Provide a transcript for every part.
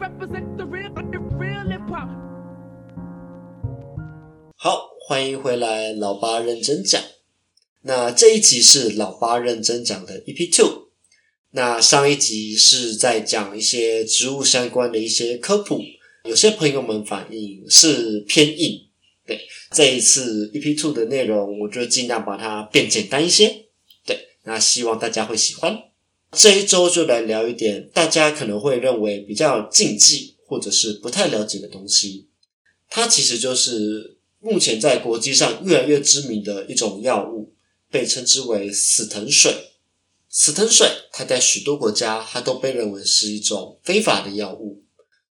Represent the real, the real hip hop. 好，欢迎回来，老八认真讲。那这一集是老八认真讲的 EP Two。那上一集是在讲一些植物相关的一些科普，有些朋友们反映是偏硬。对，这一次 EP Two 的内容，我就尽量把它变简单一些。对，那希望大家会喜欢。这一周就来聊一点大家可能会认为比较禁忌或者是不太了解的东西。它其实就是目前在国际上越来越知名的一种药物。被称之为死藤水，死藤水它在许多国家，它都被认为是一种非法的药物，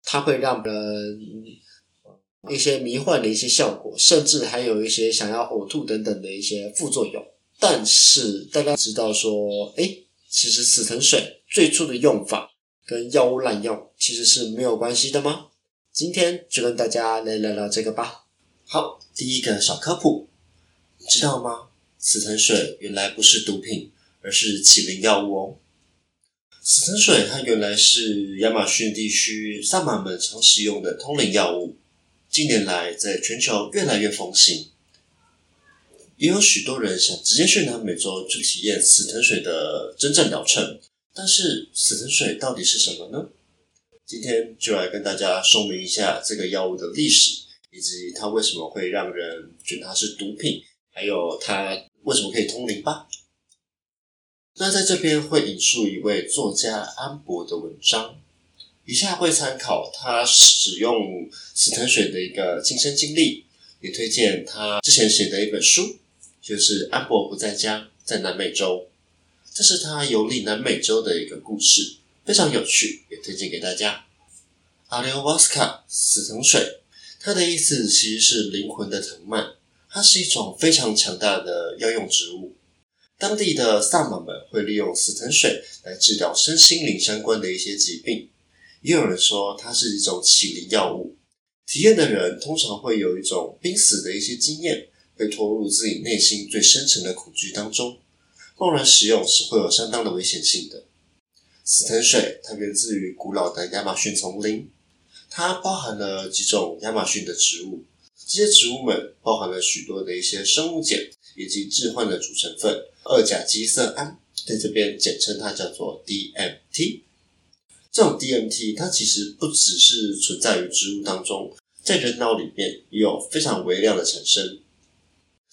它会让人一些迷幻的一些效果，甚至还有一些想要呕吐等等的一些副作用。但是大家知道说，哎，其实死藤水最初的用法跟药物滥用其实是没有关系的吗？今天就跟大家来聊聊这个吧。好，第一个小科普，你知道吗？死藤水原来不是毒品，而是起灵药物哦。死藤水它原来是亚马逊地区萨满们常使用的通灵药物，近年来在全球越来越风行，也有许多人想直接去南美洲去体验死藤水的真正疗程。但是死藤水到底是什么呢？今天就来跟大家说明一下这个药物的历史，以及它为什么会让人觉得它是毒品，还有它。为什么可以通灵吧？那在这边会引述一位作家安博的文章，以下会参考他使用死藤水的一个亲身经历，也推荐他之前写的一本书，就是《安博不在家，在南美洲》，这是他游历南美洲的一个故事，非常有趣，也推荐给大家。阿留瓦斯卡死藤水，它的意思其实是灵魂的藤蔓。它是一种非常强大的药用植物，当地的萨满们会利用死藤水来治疗身心灵相关的一些疾病。也有人说它是一种起灵药物，体验的人通常会有一种濒死的一些经验，被拖入自己内心最深层的恐惧当中。贸然使用是会有相当的危险性的。死藤水它源自于古老的亚马逊丛林，它包含了几种亚马逊的植物。这些植物们包含了许多的一些生物碱以及致幻的主成分二甲基色胺，在这边简称它叫做 DMT。这种 DMT 它其实不只是存在于植物当中，在人脑里面也有非常微量的产生，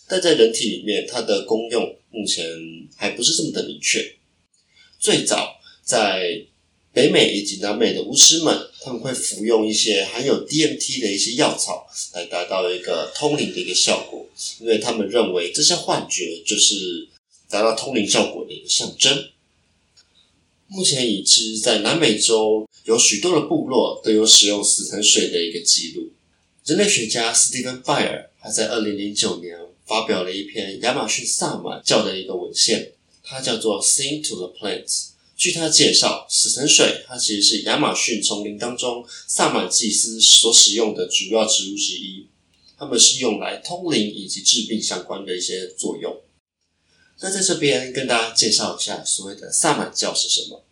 但在人体里面它的功用目前还不是这么的明确。最早在北美以及南美的巫师们，他们会服用一些含有 DMT 的一些药草，来达到一个通灵的一个效果，因为他们认为这些幻觉就是达到通灵效果的一个象征。目前已知，在南美洲有许多的部落都有使用死藤水的一个记录。人类学家斯蒂芬·拜尔还在二零零九年发表了一篇亚马逊萨满教的一个文献，它叫做《Sing to the Plants》。据他介绍，死藤水它其实是亚马逊丛林当中萨满祭司所使用的主要植物之一。它们是用来通灵以及治病相关的一些作用。那在这边跟大家介绍一下所谓的萨满教是什么。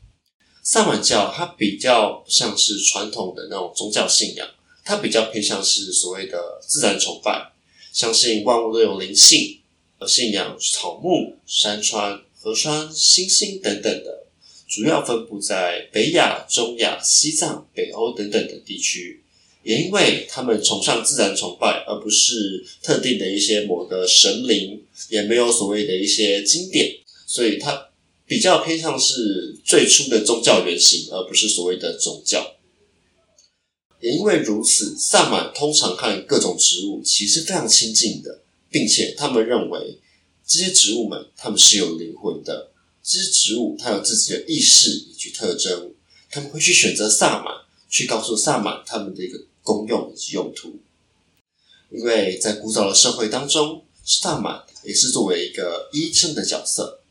萨满教它比较像是传统的那种宗教信仰，它比较偏向是所谓的自然崇拜，相信万物都有灵性，而信仰草木、山川、河川、星星等等的。主要分布在北亚、中亚、西藏、北欧等等的地区，也因为他们崇尚自然崇拜，而不是特定的一些某个神灵，也没有所谓的一些经典，所以它比较偏向是最初的宗教原型，而不是所谓的宗教。也因为如此，萨满通常和各种植物其实非常亲近的，并且他们认为这些植物们他们是有灵魂的。这些植物它有自己的意识以及特征，他们会去选择萨满，去告诉萨满他们的一个功用以及用途。因为在古早的社会当中，萨满也是作为一个医生的角色，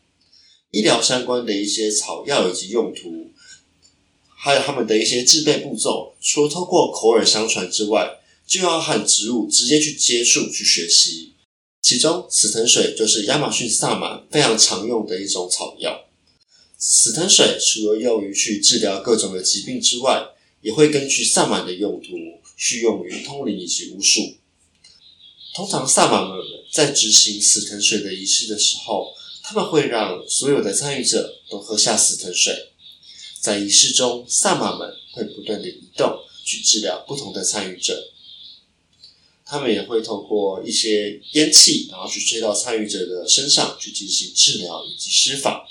医疗相关的一些草药以及用途，还有他们的一些制备步骤，除了透过口耳相传之外，就要和植物直接去接触去学习。其中，死藤水就是亚马逊萨满非常常用的一种草药。死藤水除了用于去治疗各种的疾病之外，也会根据萨满的用途，去用于通灵以及巫术。通常萨满们在执行死藤水的仪式的时候，他们会让所有的参与者都喝下死藤水。在仪式中，萨满们会不断的移动，去治疗不同的参与者。他们也会透过一些烟气，然后去吹到参与者的身上，去进行治疗以及施法。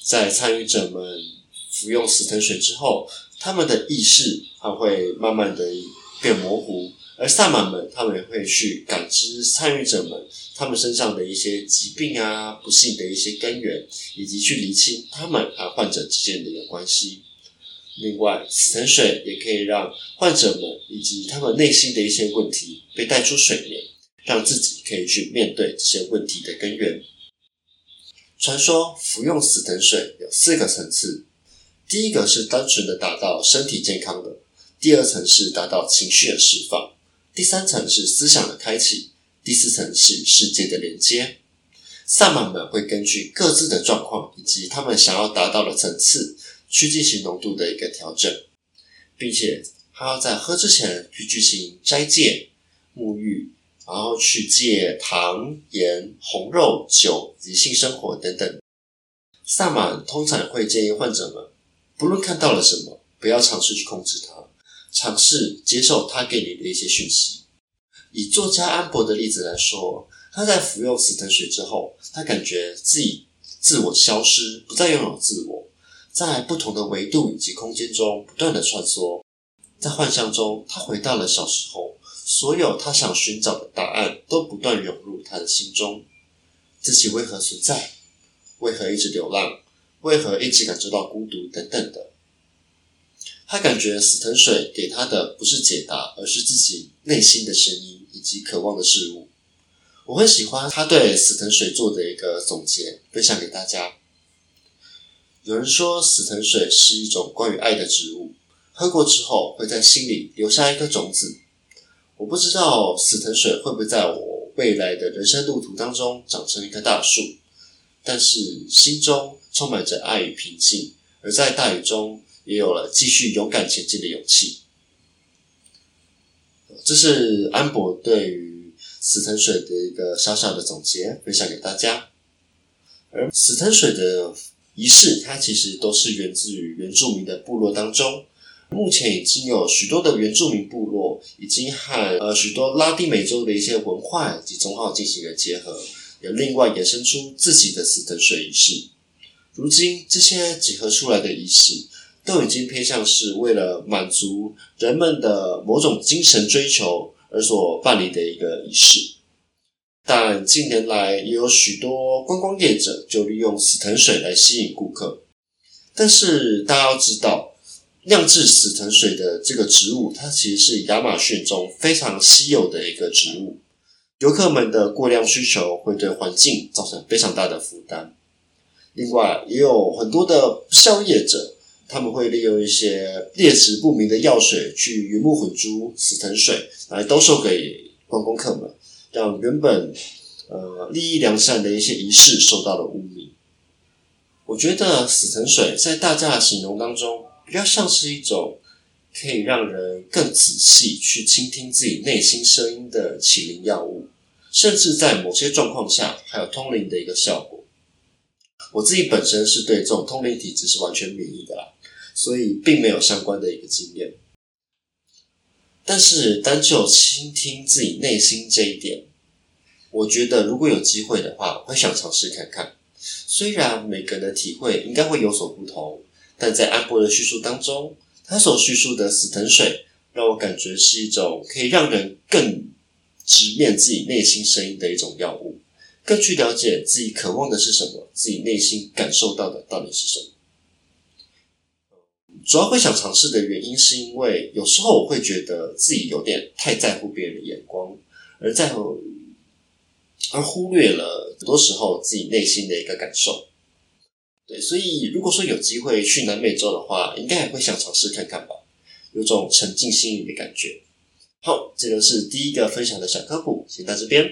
在参与者们服用死藤水之后，他们的意识还会慢慢的变模糊。而萨满们，他们也会去感知参与者们他们身上的一些疾病啊、不幸的一些根源，以及去厘清他们和患者之间的一个关系。另外，死藤水也可以让患者们以及他们内心的一些问题被带出水面，让自己可以去面对这些问题的根源。传说服用死藤水有四个层次，第一个是单纯的达到身体健康的，第二层是达到情绪的释放。第三层是思想的开启，第四层是世界的连接。萨满们会根据各自的状况以及他们想要达到的层次，去进行浓度的一个调整，并且还要在喝之前去进行斋戒、沐浴，然后去戒糖、盐、红肉、酒以及性生活等等。萨满通常会建议患者们，不论看到了什么，不要尝试去控制它。尝试接受它给你的一些讯息。以作家安博的例子来说，他在服用死藤水之后，他感觉自己自我消失，不再拥有自我，在不同的维度以及空间中不断的穿梭，在幻象中，他回到了小时候，所有他想寻找的答案都不断涌入他的心中：自己为何存在？为何一直流浪？为何一直感受到孤独？等等的。他感觉死藤水给他的不是解答，而是自己内心的声音以及渴望的事物。我很喜欢他对死藤水做的一个总结，分享给大家。有人说死藤水是一种关于爱的植物，喝过之后会在心里留下一颗种子。我不知道死藤水会不会在我未来的人生路途当中长成一棵大树，但是心中充满着爱与平静，而在大雨中。也有了继续勇敢前进的勇气。这是安博对于死藤水的一个小小的总结，分享给大家。而死藤水的仪式，它其实都是源自于原住民的部落当中。目前已经有许多的原住民部落，已经和呃许多拉丁美洲的一些文化以及宗号进行了结合，也另外衍生出自己的死藤水仪式。如今，这些结合出来的仪式。都已经偏向是为了满足人们的某种精神追求而所办理的一个仪式，但近年来也有许多观光业者就利用死藤水来吸引顾客。但是大家要知道，酿制死藤水的这个植物，它其实是亚马逊中非常稀有的一个植物，游客们的过量需求会对环境造成非常大的负担。另外，也有很多的销业者。他们会利用一些劣质不明的药水去鱼目混珠死藤水来兜售给观光客们，让原本呃利益良善的一些仪式受到了污名。我觉得死藤水在大家的形容当中，比较像是一种可以让人更仔细去倾听自己内心声音的起灵药物，甚至在某些状况下还有通灵的一个效果。我自己本身是对这种通灵体质是完全免疫的啦。所以并没有相关的一个经验，但是单就倾听自己内心这一点，我觉得如果有机会的话，会想尝试看看。虽然每个人的体会应该会有所不同，但在安波的叙述当中，他所叙述的死藤水，让我感觉是一种可以让人更直面自己内心声音的一种药物，更去了解自己渴望的是什么，自己内心感受到的到底是什么。主要会想尝试的原因，是因为有时候我会觉得自己有点太在乎别人的眼光，而在乎而忽略了很多时候自己内心的一个感受。对，所以如果说有机会去南美洲的话，应该也会想尝试看看吧，有种沉浸心灵的感觉。好，这个是第一个分享的小科普，先到这边。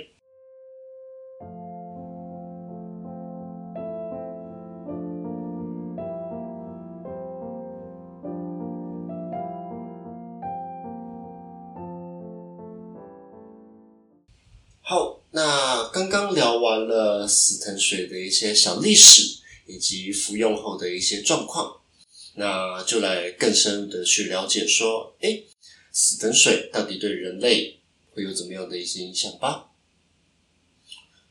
刚刚聊完了死藤水的一些小历史，以及服用后的一些状况，那就来更深入的去了解说，哎，死藤水到底对人类会有怎么样的一些影响吧？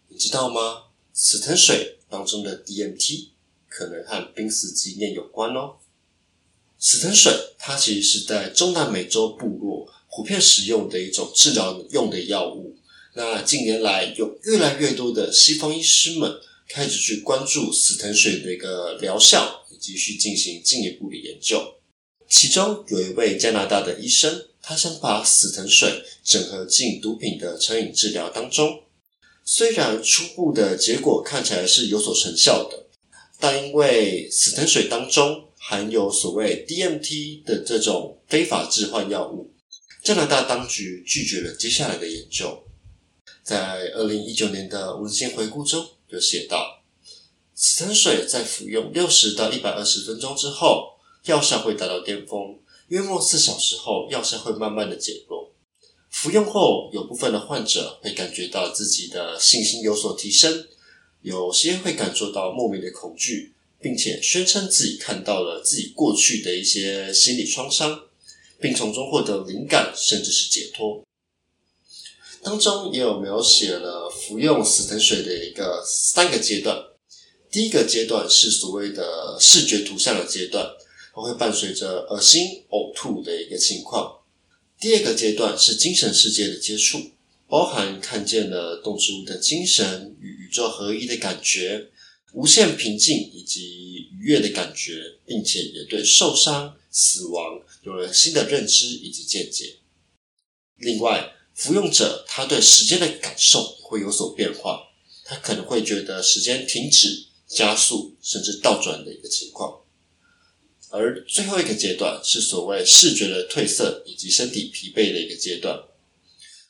你知道吗？死藤水当中的 DMT 可能和濒死经验有关哦。死藤水它其实是在中南美洲部落普遍使用的一种治疗用的药物。那近年来有越来越多的西方医师们开始去关注死藤水的一个疗效，以及去进行进一步的研究。其中有一位加拿大的医生，他想把死藤水整合进毒品的成瘾治疗当中。虽然初步的结果看起来是有所成效的，但因为死藤水当中含有所谓 DMT 的这种非法致幻药物，加拿大当局拒绝了接下来的研究。在二零一九年的文献回顾中有写到，死藤水在服用六十到一百二十分钟之后，药效会达到巅峰，约莫四小时后，药效会慢慢的减弱。服用后，有部分的患者会感觉到自己的信心有所提升，有些会感受到莫名的恐惧，并且宣称自己看到了自己过去的一些心理创伤，并从中获得灵感，甚至是解脱。当中也有描写了服用死藤水的一个三个阶段。第一个阶段是所谓的视觉图像的阶段，它会伴随着恶心、呕吐的一个情况。第二个阶段是精神世界的接触，包含看见了动植物的精神与宇宙合一的感觉，无限平静以及愉悦的感觉，并且也对受伤、死亡有了新的认知以及见解。另外，服用者他对时间的感受会有所变化，他可能会觉得时间停止、加速甚至倒转的一个情况。而最后一个阶段是所谓视觉的褪色以及身体疲惫的一个阶段。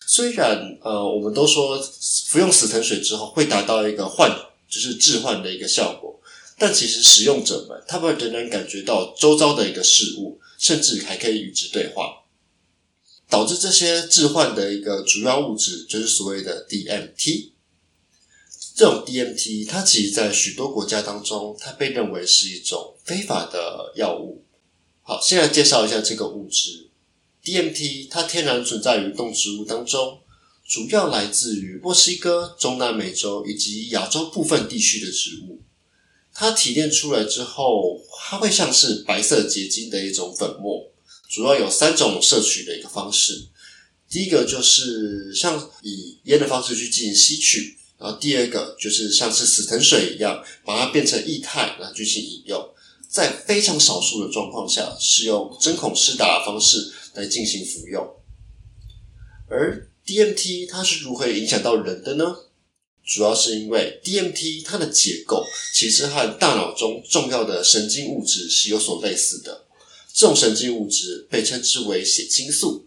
虽然呃，我们都说服用死藤水之后会达到一个幻，就是置换的一个效果，但其实使用者们他们仍然感觉到周遭的一个事物，甚至还可以与之对话。导致这些致幻的一个主要物质就是所谓的 DMT。这种 DMT，它其实，在许多国家当中，它被认为是一种非法的药物。好，先来介绍一下这个物质 DMT，它天然存在于动植物当中，主要来自于墨西哥、中南美洲以及亚洲部分地区的植物。它提炼出来之后，它会像是白色结晶的一种粉末，主要有三种摄取的一个方式。第一个就是像以烟的方式去进行吸取。然后第二个就是像是死藤水一样，把它变成液态，然后进行饮用。在非常少数的状况下，是用针孔施打的方式来进行服用。而 DMT 它是如何影响到人的呢？主要是因为 DMT 它的结构其实和大脑中重要的神经物质是有所类似的。这种神经物质被称之为血清素。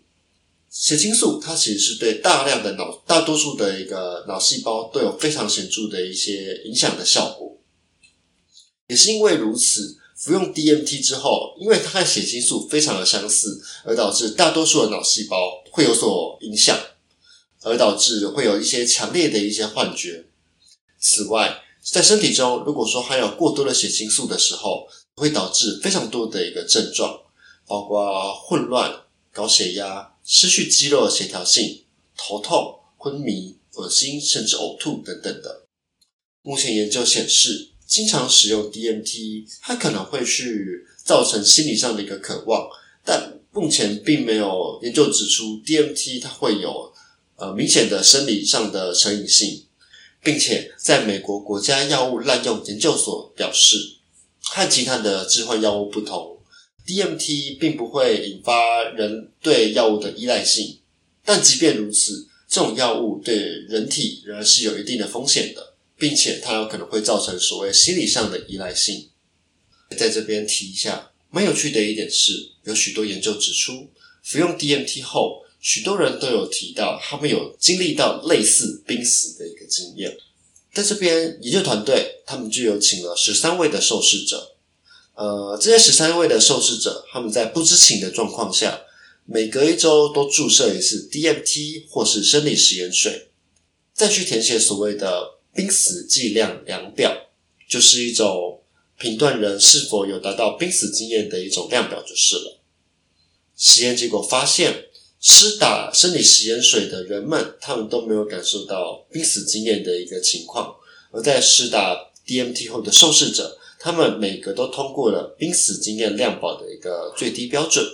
血清素它其实是对大量的脑大多数的一个脑细胞都有非常显著的一些影响的效果，也是因为如此，服用 DMT 之后，因为它和血清素非常的相似，而导致大多数的脑细胞会有所影响，而导致会有一些强烈的一些幻觉。此外，在身体中如果说含有过多的血清素的时候，会导致非常多的一个症状，包括混乱、高血压。失去肌肉协调性、头痛、昏迷、恶心，甚至呕吐等等的。目前研究显示，经常使用 DMT，它可能会去造成心理上的一个渴望，但目前并没有研究指出 DMT 它会有呃明显的生理上的成瘾性，并且在美国国家药物滥用研究所表示，和其他的致幻药物不同。DMT 并不会引发人对药物的依赖性，但即便如此，这种药物对人体仍然是有一定的风险的，并且它有可能会造成所谓心理上的依赖性。在这边提一下，蛮有趣的一点是，有许多研究指出，服用 DMT 后，许多人都有提到他们有经历到类似濒死的一个经验。在这边，研究团队他们就有请了十三位的受试者。呃，这些十三位的受试者，他们在不知情的状况下，每隔一周都注射一次 DMT 或是生理食盐水。再去填写所谓的濒死剂量量表，就是一种评断人是否有达到濒死经验的一种量表就是了。实验结果发现，施打生理食盐水的人们，他们都没有感受到濒死经验的一个情况；而在施打 DMT 后的受试者，他们每个都通过了濒死经验量表的一个最低标准，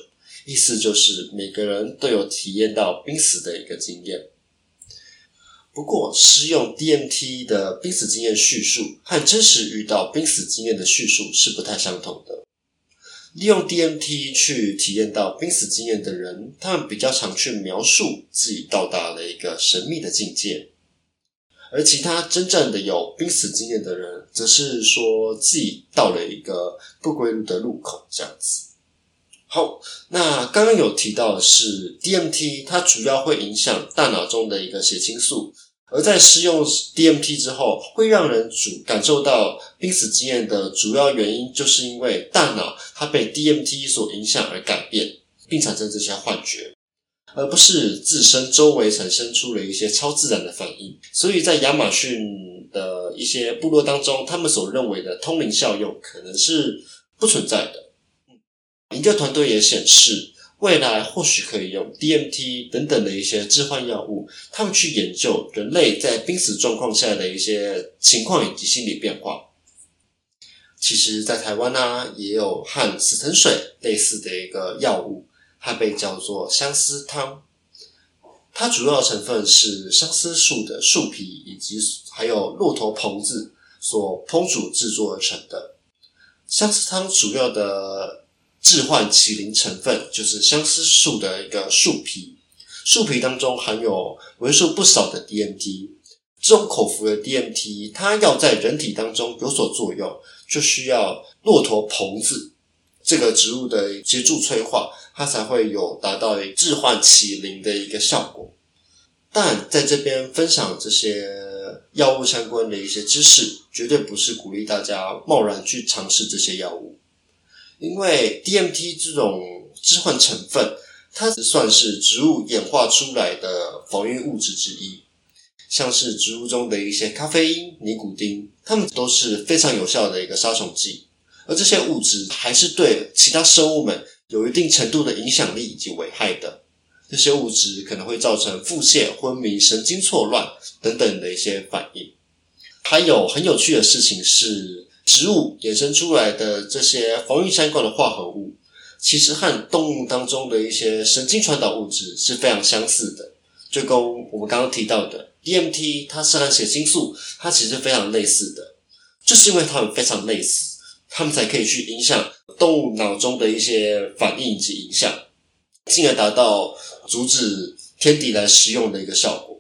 意思就是每个人都有体验到濒死的一个经验。不过，施用 DMT 的濒死经验叙述和真实遇到濒死经验的叙述是不太相同的。利用 DMT 去体验到濒死经验的人，他们比较常去描述自己到达了一个神秘的境界，而其他真正的有濒死经验的人，则是说自己到了一个不归路的路口，这样子。好，那刚刚有提到的是 DMT，它主要会影响大脑中的一个血清素。而在使用 DMT 之后，会让人主感受到濒死经验的主要原因，就是因为大脑它被 DMT 所影响而改变，并产生这些幻觉，而不是自身周围产生出了一些超自然的反应。所以在亚马逊的一些部落当中，他们所认为的通灵效用可能是不存在的。研究团队也显示。未来或许可以用 DMT 等等的一些致幻药物，他们去研究人类在濒死状况下的一些情况以及心理变化。其实，在台湾呢，也有和死藤水类似的一个药物，它被叫做相思汤。它主要成分是相思树的树皮以及还有骆驼棚子所烹煮制作而成的。相思汤主要的。致幻麒麟成分就是相思树的一个树皮，树皮当中含有为数不少的 DMT。这种口服的 DMT，它要在人体当中有所作用，就需要骆驼棚子这个植物的协助催化，它才会有达到致幻麒麟的一个效果。但在这边分享这些药物相关的一些知识，绝对不是鼓励大家贸然去尝试这些药物。因为 DMT 这种致幻成分，它算是植物演化出来的防御物质之一，像是植物中的一些咖啡因、尼古丁，它们都是非常有效的一个杀虫剂。而这些物质还是对其他生物们有一定程度的影响力以及危害的。这些物质可能会造成腹泻、昏迷、神经错乱等等的一些反应。还有很有趣的事情是。植物衍生出来的这些防御相关的化合物，其实和动物当中的一些神经传导物质是非常相似的。就跟我们刚刚提到的 DMT，它是和血清素，它其实非常类似的。就是因为它们非常类似，它们才可以去影响动物脑中的一些反应及影响，进而达到阻止天敌来食用的一个效果。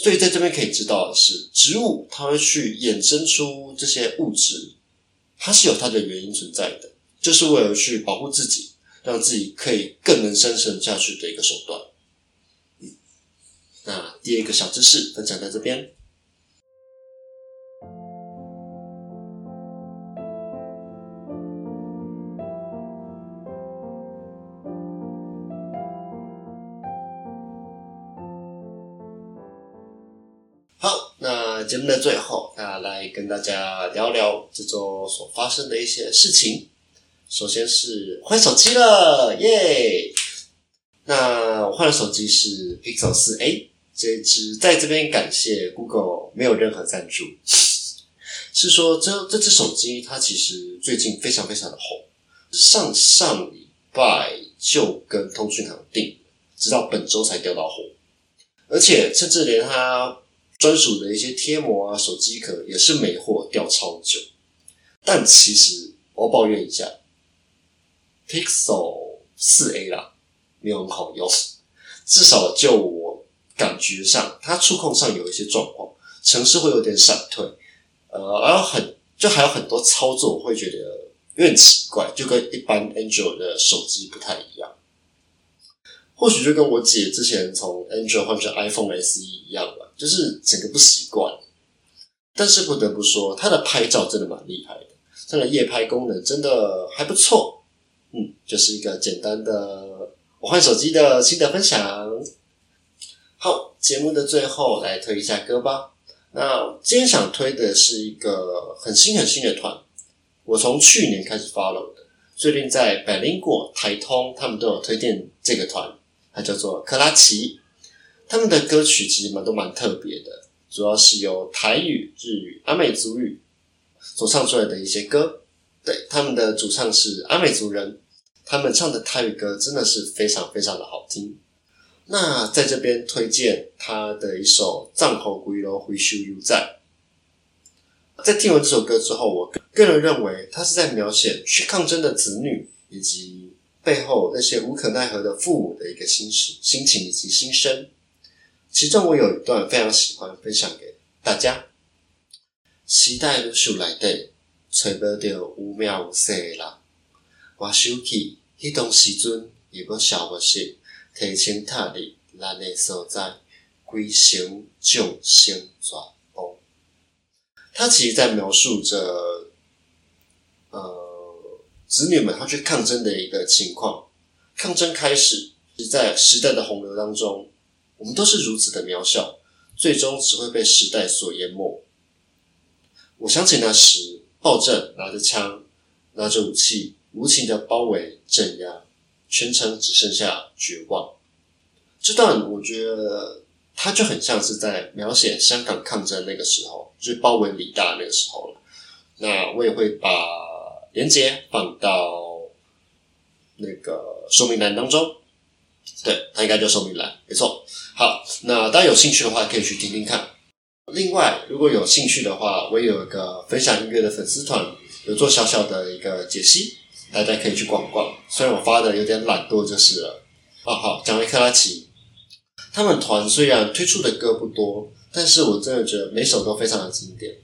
所以在这边可以知道的是，植物它会去衍生出这些物质，它是有它的原因存在的，就是为了去保护自己，让自己可以更能生存下去的一个手段。那第二个小知识分享在这边。节目的最后，那来跟大家聊聊这周所发生的一些事情。首先是换手机了，耶！那我换的手机是 Pixel 四 A，这只在这边感谢 Google 没有任何赞助，是说这这只手机它其实最近非常非常的红，上上礼拜就跟通讯行订，直到本周才掉到货，而且甚至连它。专属的一些贴膜啊，手机壳也是美货，掉超久。但其实我要抱怨一下，Pixel 四 A 啦，没有很好用。至少就我感觉上，它触控上有一些状况，城市会有点闪退，呃，然后很就还有很多操作，我会觉得有点奇怪，就跟一般 Android 的手机不太一样。或许就跟我姐之前从 Android 换成 iPhone SE 一样吧，就是整个不习惯。但是不得不说，它的拍照真的蛮厉害的，它的夜拍功能真的还不错。嗯，就是一个简单的我换手机的心得分享。好，节目的最后来推一下歌吧。那今天想推的是一个很新很新的团，我从去年开始 follow 的，最近在百灵果、台通他们都有推荐这个团，它叫做克拉奇。他们的歌曲其实蛮都蛮特别的，主要是由台语、日语、阿美族语所唱出来的一些歌。对，他们的主唱是阿美族人，他们唱的泰语歌真的是非常非常的好听。那在这边推荐他的一首《藏后归楼回修犹在》。在听完这首歌之后，我个人认为他是在描写去抗争的子女以及背后那些无可奈何的父母的一个心事、心情以及心声。其中我有一段非常喜欢分享给大家：时代如树来底，找不到有名有姓的人。我想起迄当时阵，伊要消我息。提前踏入咱的所在，归心众生全部。他其实在描述着，呃，子女们他去抗争的一个情况。抗争开始，是在时代的洪流当中，我们都是如此的渺小，最终只会被时代所淹没。我想起那时，暴政拿着枪，拿着武器，无情的包围镇压。全程只剩下绝望。这段我觉得它就很像是在描写香港抗争那个时候，就是包围李大那个时候了。那我也会把连接放到那个说明栏当中。对，它应该叫说明栏，没错。好，那大家有兴趣的话，可以去听听看。另外，如果有兴趣的话，我也有一个分享音乐的粉丝团，有做小小的一个解析。大家可以去逛逛，虽然我发的有点懒惰就是了。啊，好，讲回克拉奇，他们团虽然推出的歌不多，但是我真的觉得每首都非常的经典。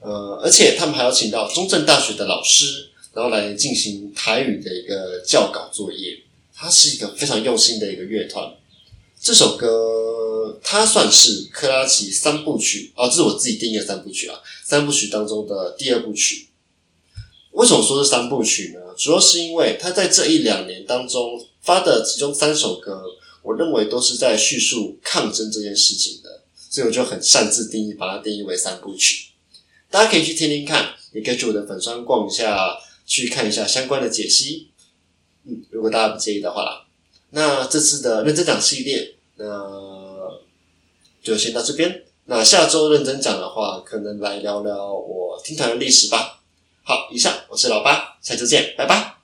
呃，而且他们还要请到中正大学的老师，然后来进行台语的一个教稿作业。它是一个非常用心的一个乐团。这首歌它算是克拉奇三部曲，哦，这是我自己定义的三部曲啊，三部曲当中的第二部曲。为什么说是三部曲呢？主要是因为他在这一两年当中发的其中三首歌，我认为都是在叙述抗争这件事情的，所以我就很擅自定义，把它定义为三部曲。大家可以去听听看，也可以去我的粉专逛一下，去看一下相关的解析。嗯，如果大家不介意的话啦，那这次的认真讲系列，那就先到这边。那下周认真讲的话，可能来聊聊我听团的历史吧。好，以上我是老八，下周见，拜拜。